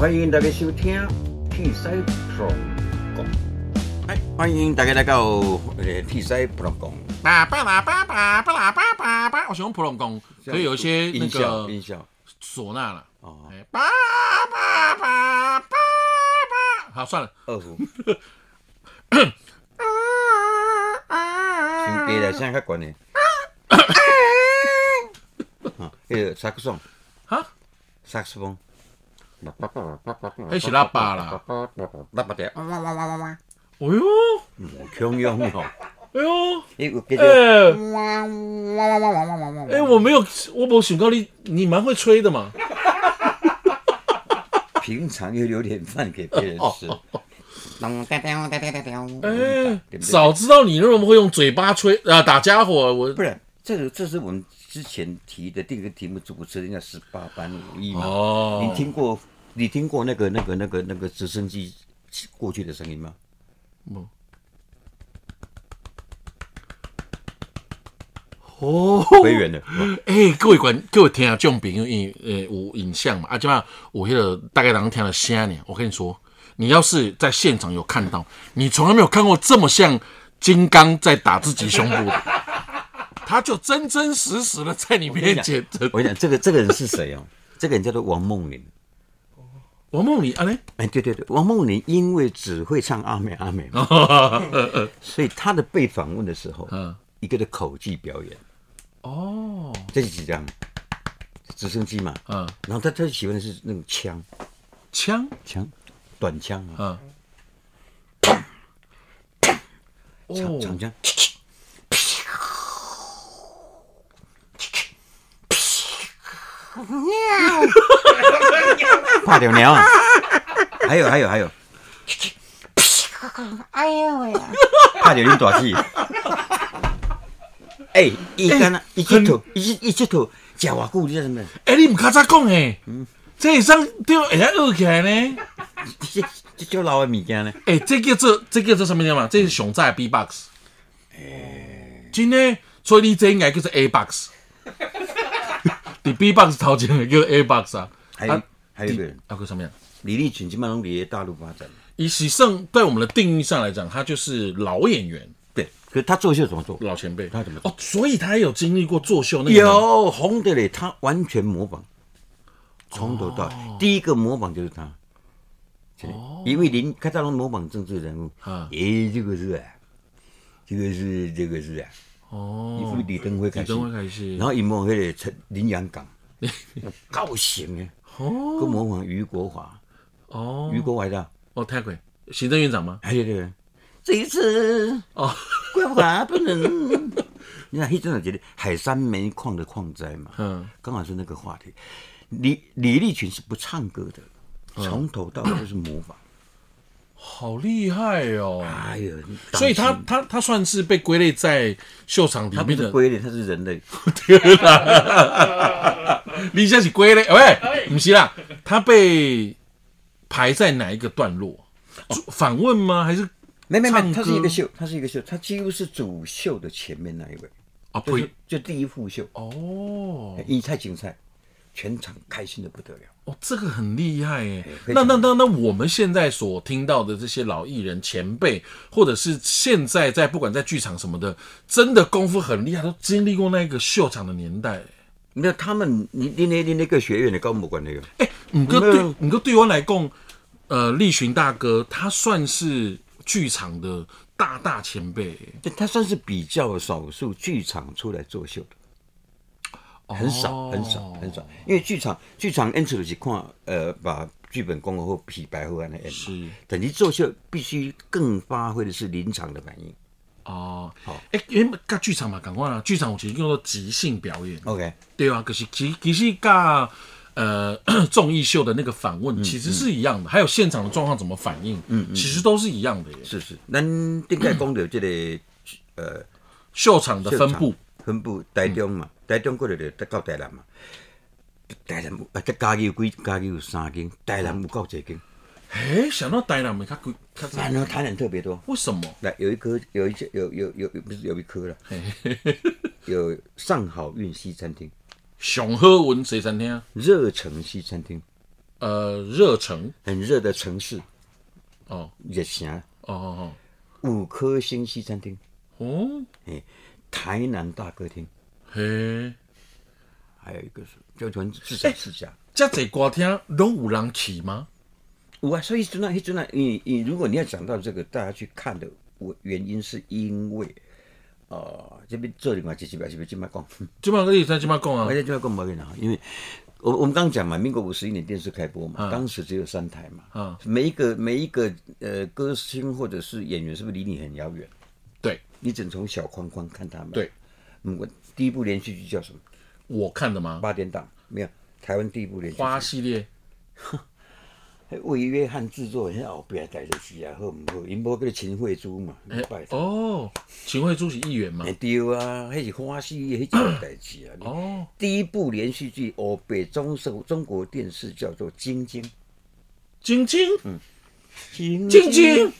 欢迎大家收听《T 西普朗讲》。哎，欢迎大家来到呃《西普朗讲》。叭叭啦叭叭叭啦叭叭叭，我喜欢普隆宫，可以有一些那音效，个音效。唢呐了。哦，哎叭叭叭叭叭，好算了。二胡。先低来声较悬的。啊，迄个萨克斯风，哈，萨克斯风。那是喇叭啦。喇叭的，哎呦，强用哦。哎呦，哎。做哎，我没有，我没想到你，你蛮会吹的嘛。平常又留点饭给别人吃。哎，早知道你那么会用嘴巴吹啊打家伙，我不是，这个这是我们之前提的第一个题目，主持人家十八般武艺嘛。哦你听过你听过那个那个那个那个直升机过去的声音吗？哦，飞远的，哎、各位观各位听啊，这种朋友因呃有影像嘛，啊，即嘛有迄个大概人听了声呢。我跟你说，你要是在现场有看到，你从来没有看过这么像金刚在打自己胸部的，他就真真实实的在你面前。我跟你讲，这个这个人是谁哦？这个人叫做王梦玲。王梦玲啊嘞，哎，对对对，王梦玲因为只会唱阿美阿美嘛，所以他的被访问的时候，嗯。一个的口技表演，哦，这是几张？直升机嘛，嗯，然后他他喜欢的是那种枪。枪，枪短枪啊，嗯，长哦，长枪。怕掉鸟啊！还有还有还有，哎呦喂呀！怕掉你大气。哎，伊干那一只头，一一只头，食偌久，你知道什么？哎、你唔较早讲诶，这会上对会晓学起来呢。这这叫老的物件呢？哎、这叫做这叫做什么叫嘛？这是熊仔的 B box。哎真的，所以你这应该叫做 A box。你 B box 头前的叫 A box 啊。还有还有一个人，啊，个什么样？李立群，基本上离大陆发展。以喜盛在我们的定义上来讲，他就是老演员、对，可是他作秀怎么做？老前辈。他怎么做？哦，所以他有经历过作秀那个吗。有红的嘞，他完全模仿，从头到尾第一个模仿就是他。因为林开大龙模仿政治人物，啊诶，这个是啊，这个是这个是啊，哦。伊，从李登辉开始，李登辉开始。然后伊模仿迄个陈林阳港，高型的，哦。佮模仿余国华，哦。余国华的，哦，太贵，行政院长吗？还有这个这一次哦，国华不能，你看，迄阵有一个海山煤矿的矿灾嘛，嗯，刚好是那个话题。李李立群是不唱歌的，嗯。从头到尾都是模仿。好厉害哦。哎呀，所以他他他算是被归类在秀场里面的。是龟类，他是人类。你现在是归类，喂，不是啦，他被排在哪一个段落？访问吗？还是没没没，他是一个秀，他是一个秀，他几乎是主秀的前面那一位，啊不就是？就第一副秀，哦因为太精彩，全场开心的不得了。哦，这个很厉害耶。那那那那我们现在所听到的这些老艺人前辈，或者是现在在不管在剧场什么的，真的功夫很厉害，都经历过那个秀场的年代。那他们，你你那你那个学院的跟我们关那个，哎，你哥对，你哥对我来讲，呃，立群大哥他算是剧场的大大前辈他算是比较少数剧场出来作秀的，很少很少很少，因为剧场剧场演出就是看呃把剧本讲好皮白后安的演是。嘛，等于作秀必须更发挥的是临场的反应。哦，好，哎，因为甲剧场嘛，赶快啦，剧场有其实叫做即兴表演，OK，对啊，可是其其实甲呃综艺秀的那个访问其实是一样的，还有现场的状况怎么反应，嗯其实都是一样的耶。是是，咱顶盖讲到这个呃秀场的分布，分布台中嘛，台中过来就到台南嘛。台南有啊，这嘉义有几嘉义有三间，台南有够几间，哎，想到台南没较贵，较反而台南特别多。为什么？来，有一颗，有一些，有有有有，不是有一颗了，有上好运西餐厅、上好运西餐厅，热诚西餐厅，呃，热城？很热的城市，哦。热城，哦哦五颗星西餐厅，哦，哎，台南大歌厅，嘿，还有一个是就全至少四家。这这歌厅拢有人去吗？有啊，所以真的，真的，你你如果你要讲到这个，大家去看的我原因是因为，呃，这边这里嘛，几几百几百几百讲，今晚跟你在今晚讲啊。而，且就要跟毛跟讲，因为我我们刚刚讲嘛，民国五十一年电视开播嘛，当时只有三台嘛，啊。每一个每一个呃歌星或者是演员，是不是离你很遥远？对你只能从小框框看他们。对，嗯，我第一部连续剧叫什么？我看的吗？八点档没有，台湾第一部连续剧。花系列为约翰制作人后边代的事啊，好唔好？因无嗰个秦惠珠嘛，拜托。哦，秦惠珠是议员嘛哎？对啊，迄是花絮，迄件 代志啊。哦，第一部连续剧，欧北中受中国电视叫做《晶晶》。晶晶晶晶晶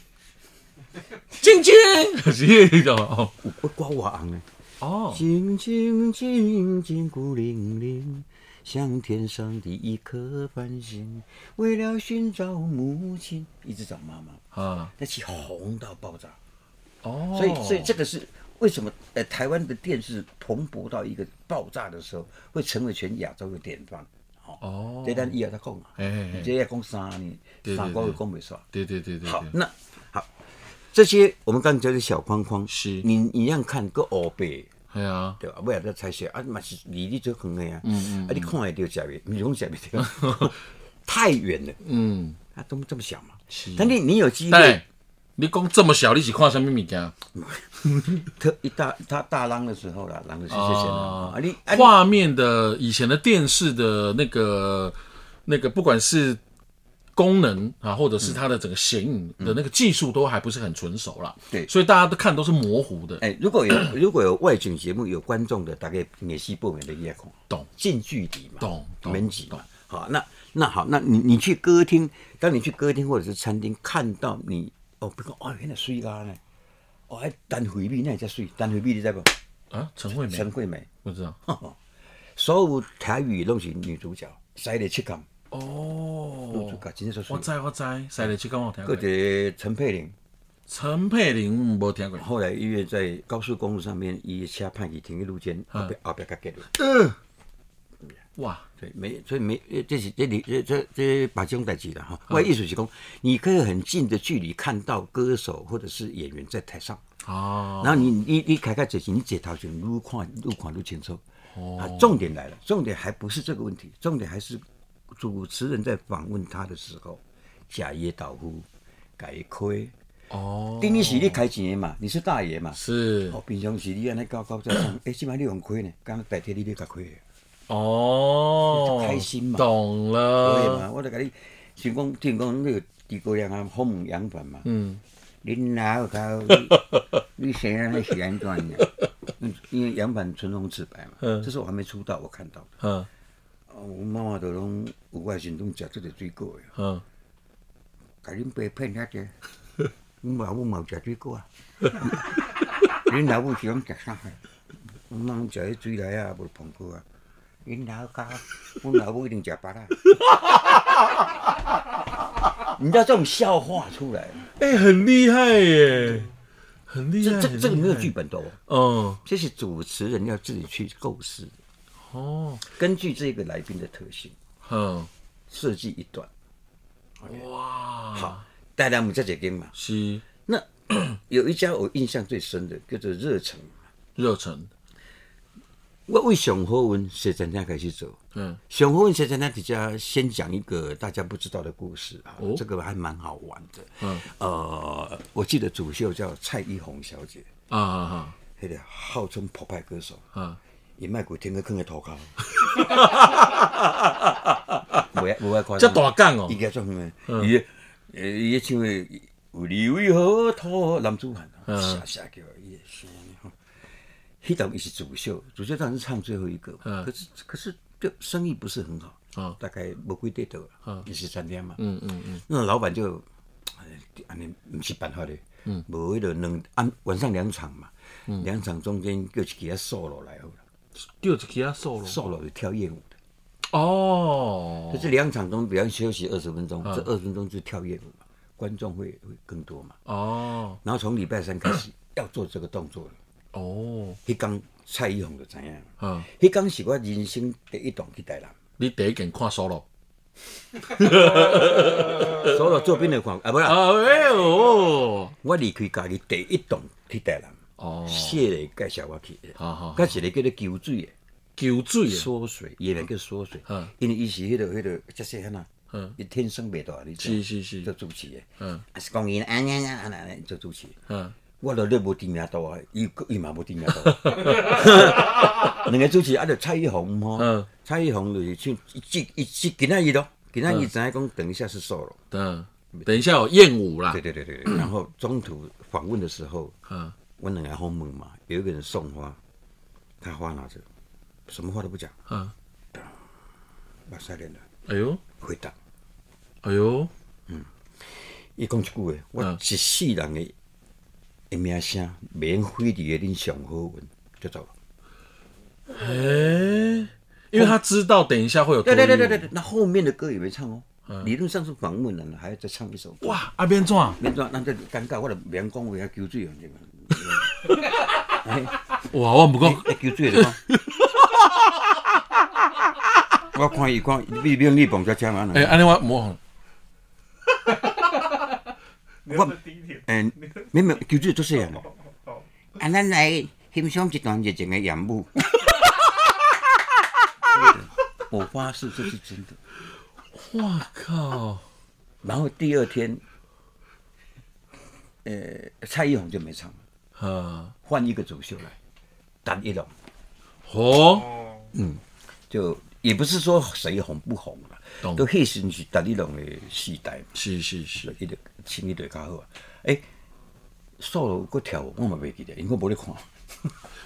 晶晶，是哦我刮我昂呢。哦，晶晶晶晶孤零零，像天上的一颗繁星，为了寻找母亲，一直找妈妈。啊那期红到爆炸，哦，所以所以这个是为什么？呃，台湾的电视蓬勃到一个爆炸的时候，会成为全亚洲的典范。哦，这单以后再讲啊，哎这要讲三年，三个月讲不煞。对对对对好，那好，这些我们刚才讲的小框框，是你你让看个黑白，系啊，对吧？尾仔再猜测啊，嘛是离你最远的呀。嗯嗯。啊，你看会到食袂，不是讲食袂到，太远了。嗯，啊，都这么小嘛。是但你你有机对会，，你讲这么小，你是看什么物件？特一大他大浪的时候啦，浪的是谢谢啊你画面的以前的电视的那个那个，不管是功能啊，或者是它的整个显影的那个技术，都还不是很纯熟啦。对。所以大家都看都是模糊的。哎，如果有 如果有外景节目有观众的，大概也是报名的夜空，懂。近距离嘛，懂懂门级嘛。好，那那好，那你你去歌厅，当你去歌厅或者是餐厅看到你哦，不讲哦，原来水咖呢，哦，还单回避那才水，单回避你知不？啊，陈慧美？陈慧美，不知道。所有台语拢是女主角，塞了七港，女哦我。知我知，赛雷七刚我听过或。者陈佩玲，陈佩玲无听过。后来因为在高速公路上面，伊车派去停个路肩，后边后边甲结了。呃，哇，对，没，所以没，呃这是这里这这这把这种代志了哈。我的意思是讲，你可以很近的距离看到歌手或者是演员在台上，哦，然后你你你开开嘴型，你解头前愈看愈看愈清楚。哦，重点来了，重点还不是这个问题，重点还是主持人在访问他的时候，假爷导夫，改亏。哦，丁一是你开钱的嘛，你是大爷嘛。是哦，平常时你安尼高高在上，哎，起码你用亏呢，刚刚代替你你甲亏的。哦，开心嘛懂对了，嘛？我就甲你，像讲，听讲那个地沟阳啊，好问羊粉嘛。嗯，恁哪有搞？你 谁让那是安怎的？嗯 因为羊粉唇红齿白嘛。嗯这是我还没出道，我看到的。嗯哦，我妈妈都拢有外时拢食这个水果的，嗯，甲恁爸骗遐者。阮老母嘛有食水果啊。恁老母是讲食啥的？阮妈食迄水来啊，无碰过啊。恁老家，阮老母一定食巴拉。你知道这种笑话出来，哎，很厉害耶，很厉害，这这这个没有剧本，本的哦，哦，这是主持人要自己去构思，哦，根据这个来宾的特性嗯，设计一段。哇，好，带来我们这几间嘛。是。那 有一家我印象最深的，叫做热诚。热诚，我为上好文写餐厅开始做，嗯，上好文写餐厅底下先讲一个大家不知道的故事啊，哦。这个还蛮好玩的。嗯，呃，我记得主秀叫蔡依红小姐，啊啊那个号称破派歌手，啊啊，也卖过天个坑的头壳，无爱无爱夸这张，大干哦。伊，个做咩？伊的呃伊的唱的有你为何托男子汉。下下叫伊的声音。吼。迄档伊是主秀，主秀当然是唱最后一个可是可是就生意不是很好，嗯。大概无几对头了，也是三天嘛，嗯嗯嗯，那老板就，哎安尼毋是办法的，嗯，无迄个两按晚上两场嘛，嗯。两场中间叫一个啊 solo 来好了就一支啊 solo，，solo 是跳艳舞的，哦。就是两场中，比方休息二十分钟，这二十分钟就跳艳舞嘛，观众会会更多嘛。哦。然后从礼拜三开始要做这个动作了。哦，迄天蔡依红就知影，嗯，迄天是我人生第一档去台南，你第一件看 solo 所有作品的看啊，不啦，啊哎呦。我离开家己第一档去台南，哦，谢磊介绍我去的，好好甲一个叫做酒水的。酒醉的，缩水，演员叫缩水。嗯，因为伊是迄个迄个即细汉啊嗯，伊天生袂大，你是是是。做主持的，嗯。啊是讲伊安安安安安做主持。嗯，我都咧无知名度啊，伊伊嘛无知名度。两个主持啊，就蔡依红吼，嗯。蔡依红就是像一季一季今仔日咯，今仔日知影讲等一下是 solo，等等一下有艳舞啦。对，对对对对。然后中途访问的时候，嗯，我两个后门嘛，有一个人送花，他花拿着，什么话都不讲，嗯，把塞脸了，哎呦。回答。哎呦，嗯。伊讲一句话，我嗯一世人的的名声，免费伫个恁上好运，就走了。哎，因为他知道等一下会有对对对对对，那后面的歌也没唱哦。理论上是访问人了，还要再唱一首歌。哇，阿边怎啊？免怎，咱这尴尬，我就免讲话，求水啊，哎，求水的讲。我看伊看，你免你蹦只枪啊！哎，安尼我模仿，我嗯，没没，求水就是样。啊，咱来欣赏一段热情的演舞。我发誓这是真的。哇靠，然后第二天，呃，蔡依红就没唱了，嗯，换一个主秀来，单一龙，哦，就也不是说谁红不红啦，都迄时是单一龙的时代嘛，是是是，伊就清一对较好啊。诶、solo 个跳舞我嘛袂记得，因为我无咧看。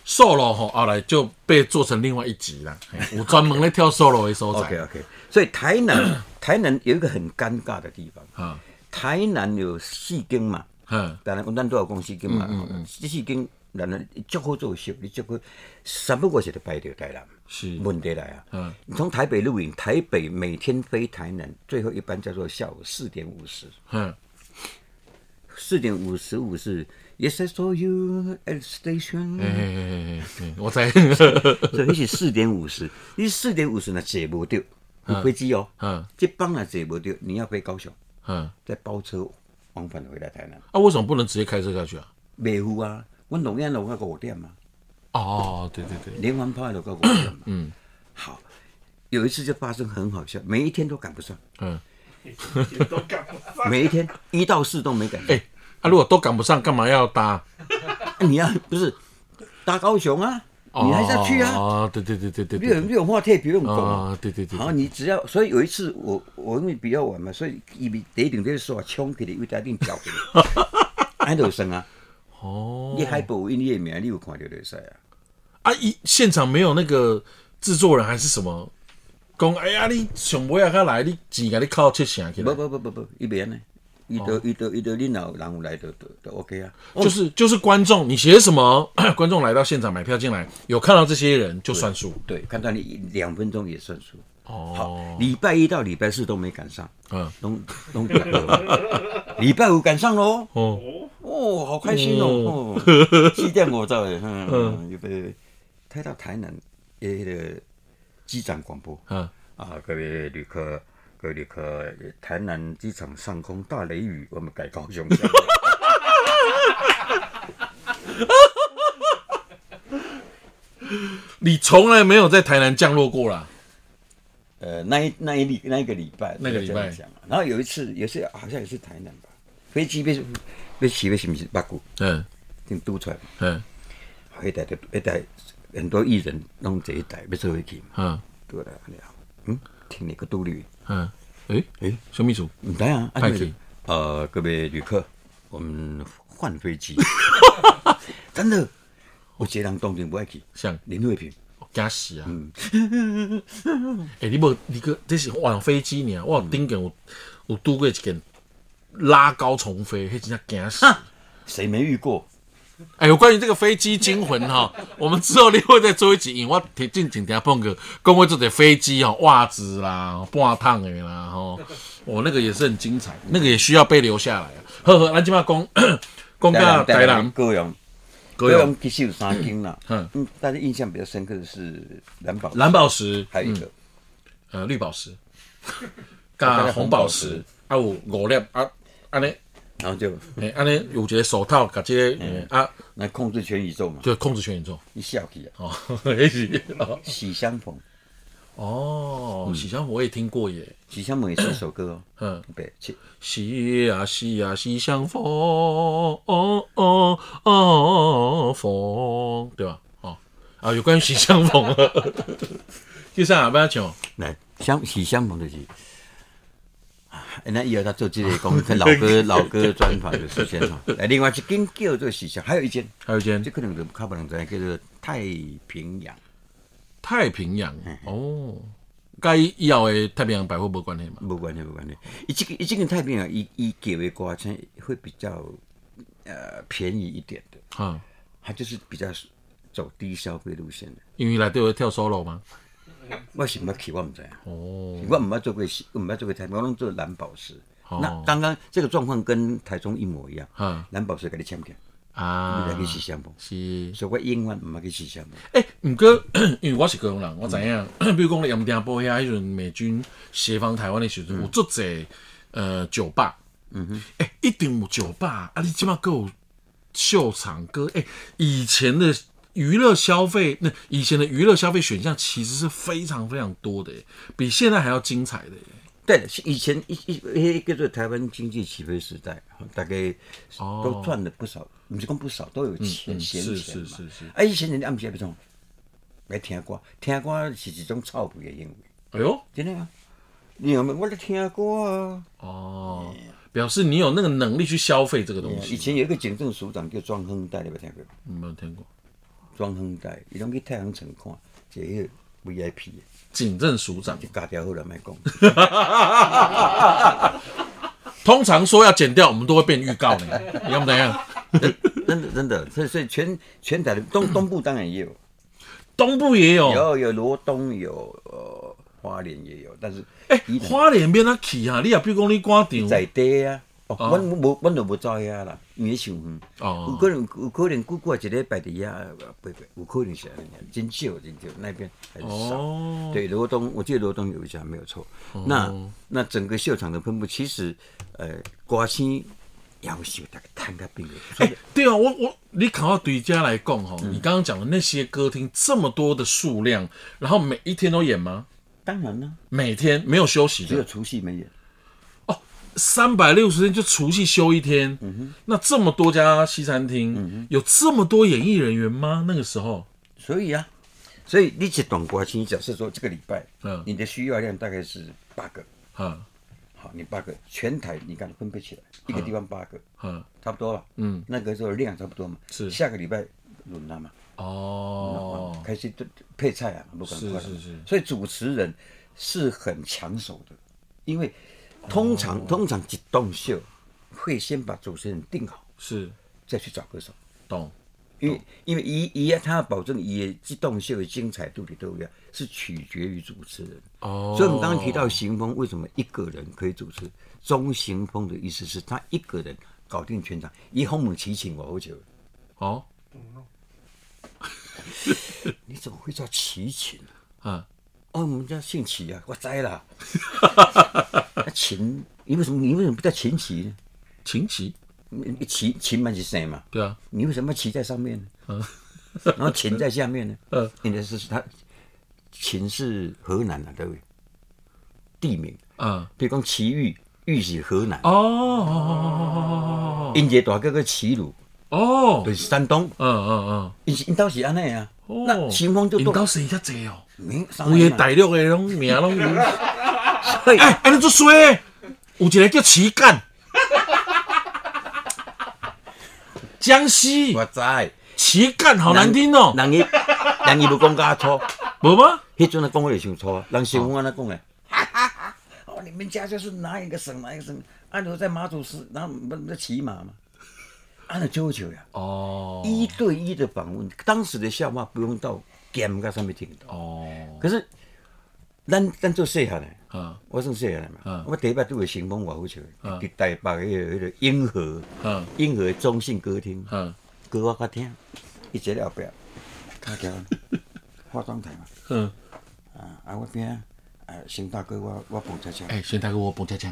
solo 吼，后来就被做成另外一集啦，嘿 有专门咧跳 solo 的所 OK 在，OK，所以台南台南有一个很尴尬的地方，啊，台南有四间嘛，嗯，当然，咱都有公司金嘛，这四间咱咱足好做秀，你足好，三不五时就排到台南。是，问题来啊！嗯你从台北录影，台北每天飞台南，最后一班叫做下午四点五十，嗯，四点五十五是 Yes I saw you at station，嘿嘿嘿嘿嘿，我在，所以你是四点五十，你四点五十呢坐不到，有飞机哦，嗯这班呢坐不到，你要飞高雄，嗯，再包车往返回来台南，啊，为什么不能直接开车下去啊？北湖啊，阮龙岩路到五点嘛，哦，对对对，连环炮都到五点嘛，嗯好，有一次就发生很好笑，每一天都赶不上，嗯，都赶不上。每一天一到四都没赶上。哎，啊，如果都赶不上，干嘛要搭？你要不是搭高雄啊，你还是要去啊。哦，对对对对对你有对，你有话题不用讲啊。啊，对对对，好，你只要，所以有一次我我因为比较晚嘛，所以伊比第一定就是说冲起来，有点顶脚起来，安就生啊。哦，你海报有音乐名，你有看到就使啊。啊，一现场没有那个制作人还是什么，讲哎呀，你上尾啊，他来，你钱给你靠切成去不，不不不不，伊袂安尼，伊都伊都伊都你若有人有来就就就 OK 啊。就是就是观众，你写什么，观众来到现场买票进来，有看到这些人就算数。对，看到你两分钟也算数。哦，好，礼拜一到礼拜四都没赶上，嗯，拢拢第二。礼拜五赶上喽。哦，哦，好开心哦！哦，七点我到的，嗯，预备开到台南的那个机长广播嗯，啊，各位旅客，各位旅客，台南机场上空大雷雨，我们改高雄降落。你从来没有在台南降落过啦。呃，那一那一礼那一个礼拜，那个礼拜讲啊然后有一次也是好像也是台南吧，飞机被被起被是不是八股，嗯定嘟出来，嗯一台就一代很多艺人弄这一代要坐飞机嘛，嗯对啦，了，嗯，听那个嘟噜。嗯，诶？诶？小秘书，唔得啊，啊派就是去。呃，各位旅客，我们换飞机，真的，有一个人当然不爱去，像林慧萍，惊死啊！诶、你无你个这是换飞机呢，我有顶件有有拄过一件拉高重飞，迄真正惊死。谁没遇过？哎，有关于这个飞机惊魂哈，我们之后另外再做一集，因为我挺近前听碰个讲过这个飞机哦，袜子啦、半烫的啦，吼，我那个也是很精彩，那个也需要被留下来啊。呵呵，咱今嘛讲 讲到台南高雄，高雄。高雄其实有三间啦，嗯嗯，大家印象比较深刻的是蓝宝，蓝宝石，还有一个。呃绿宝石，加红宝石，啊有五粒啊，安尼，然后就哎安尼有一个手套，甲这个诶啊，来控制全宇宙嘛，就控制全宇宙。一笑起啊，哦，也喜相逢，哦，喜相逢我也听过耶，喜相逢也是一首歌哦，嗯。对，其喜呀喜呀喜相逢，哦哦哦逢，对吧？哦啊，有关于喜相逢了。第三啊，不要唱，来相喜相逢就是。啊 那以后他做这个讲跟老歌老歌专访的时间哈，来另外一间叫做喜相，还有一间，还有一间这可能就较不能知道，叫做太平洋。太平洋哦，该以后的太平洋百货无关系嘛？无关系，无关系。伊这个伊这个太平洋，伊伊给的歌钱会比较呃便宜一点的，哈，它就是比较走低消费路线的。因为来对我跳 solo 吗？我是毋捌去，我毋知影。哦，我毋捌做过，我毋捌做过太平洋，我拢做蓝宝石。哦那刚刚这个状况跟台中一模一样哈，蓝宝石给你签起，啊你来去喜相逢。是。所以我永远毋捌去喜相逢。诶，毋过 因为我是高雄人，我知影，比如讲咧盐埕埔遐迄阵美军协防台湾的时阵，有足侪呃酒吧，嗯哼，诶，一定有酒吧，啊，你即马够有秀场歌，诶，以前的娱乐消费，那以前的娱乐消费选项其实是非常非常多的，比现在还要精彩的耶。对了，以前一一一个叫做台湾经济起飞时代，大概都赚了不少，不是讲不少，都有钱闲是钱嘛。是是是啊，以前人暗时要创来听歌，听歌是一种臭屁的行为，哎呦，真的啊！你有没有？我在听歌啊。哦，表示你有那个能力去消费这个东西以。前有一个警政署长叫庄亨代，你有没有听过？没有听过，庄亨代，伊拢去太阳城看，这个 VIP 的，警政署长就加掉后来卖讲。通常说要剪掉，我们都会变预告呢，你要不怎样？真的真的，所以所以全全台的东东部当然也有，东部也有，有有罗东有呃花莲也有，但是哎、花莲边啊去啊，你也比如讲你赶场，在地啊。哦，阮无，阮就无走遐啦，因为伤远。哦有可能，有可能过过一个礼拜伫遐，不不，有可能是安尼，真少真少，那边还是少。哦对，罗东，我记得罗东有一家没有错。那那整个秀场的分布，其实呃，歌星要求大概摊个病哎、对啊，我我你考到对家来讲哈，你刚刚讲的那些歌厅这么多的数量，然后每一天都演吗？当然了，每天没有休息只有，除夕没演。三百六十天就除夕休一天。那这么多家西餐厅，有这么多演艺人员吗？那个时候，所以啊，所以你一段歌星，假设说这个礼拜，嗯你的需要量大概是八个，哈好，你八个。全台你看分配起来，一个地方八个，嗯差不多了。嗯，那个时候量差不多嘛。是。下个礼拜轮了嘛，哦，开始就配菜啊，不赶快了是是是。所以主持人是很抢手的，因为通常、哦通常一动秀会先把主持人定好，是再去找歌手。懂因为因为一一他要保证一这动秀的精彩度的都要是取决于主持人。哦。所以我们刚刚提到行风为什么一个人可以主持？中行风的意思是他一个人搞定全场，以红母齐秦我好久。哦，你怎么会叫齐秦？啊，哦，我们家姓齐啊，我栽了。那 秦，你为什么你为什么不叫秦齐呢？秦琪，你你齐秦嘛是谁嘛？对啊，你为什么要骑在上面呢？嗯然后秦在下面呢？嗯应该是他秦是河南的对不对？地名，嗯，比如讲齐豫，豫是河南，哦，因一个大哥叫齐鲁，哦，就是山东，嗯嗯因是因倒是安尼啊。嗯，那秦风就引多导谁较济哦？有个嘛个大陆的拢名拢 有，哎，哎，你做衰，有一个叫旗干，江西我知，旗干好难听哦，人伊人伊无讲甲粗，无吗？迄阵啊讲话就伤粗，人秦风安尼讲诶！哦，你们家就是哪一个省哪一个省？啊，留在马祖市，然后不不骑马嘛？啊，安了九九呀，哦。一对一的访问，当时的笑话不用到 game 个上面听到。哦，可是，咱咱做细汉的，啊我算细汉的嘛。嗯，我第一摆拄个成功外好笑伫台北个迄个英和嗯。英和中信歌厅，嗯。歌我较听，伊坐咧后壁，他叫 化妆台嘛，嗯，啊啊我边啊邢大哥我我捧恰恰，哎，先大哥我蹦恰恰，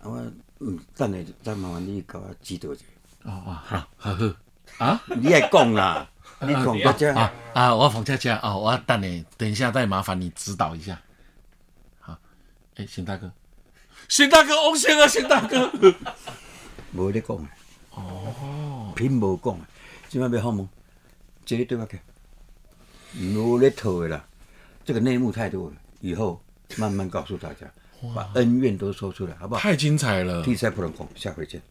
啊我嗯等下再麻烦你甲我指导一下，哦哦，好，好好。啊。你也讲啦，你讲。到这啊啊！我冯恰恰啊，我等你，等一下再麻烦你指导一下。好，哎，邢大哥，邢大哥，翁先啊，邢大哥，无咧讲。的，哦，偏无讲。的，即摆要好问，这个对我起，无咧套的啦，这个内幕太多了，以后慢慢告诉大家，把恩怨都说出来，好不好？太精彩了。题材不能讲，下回见。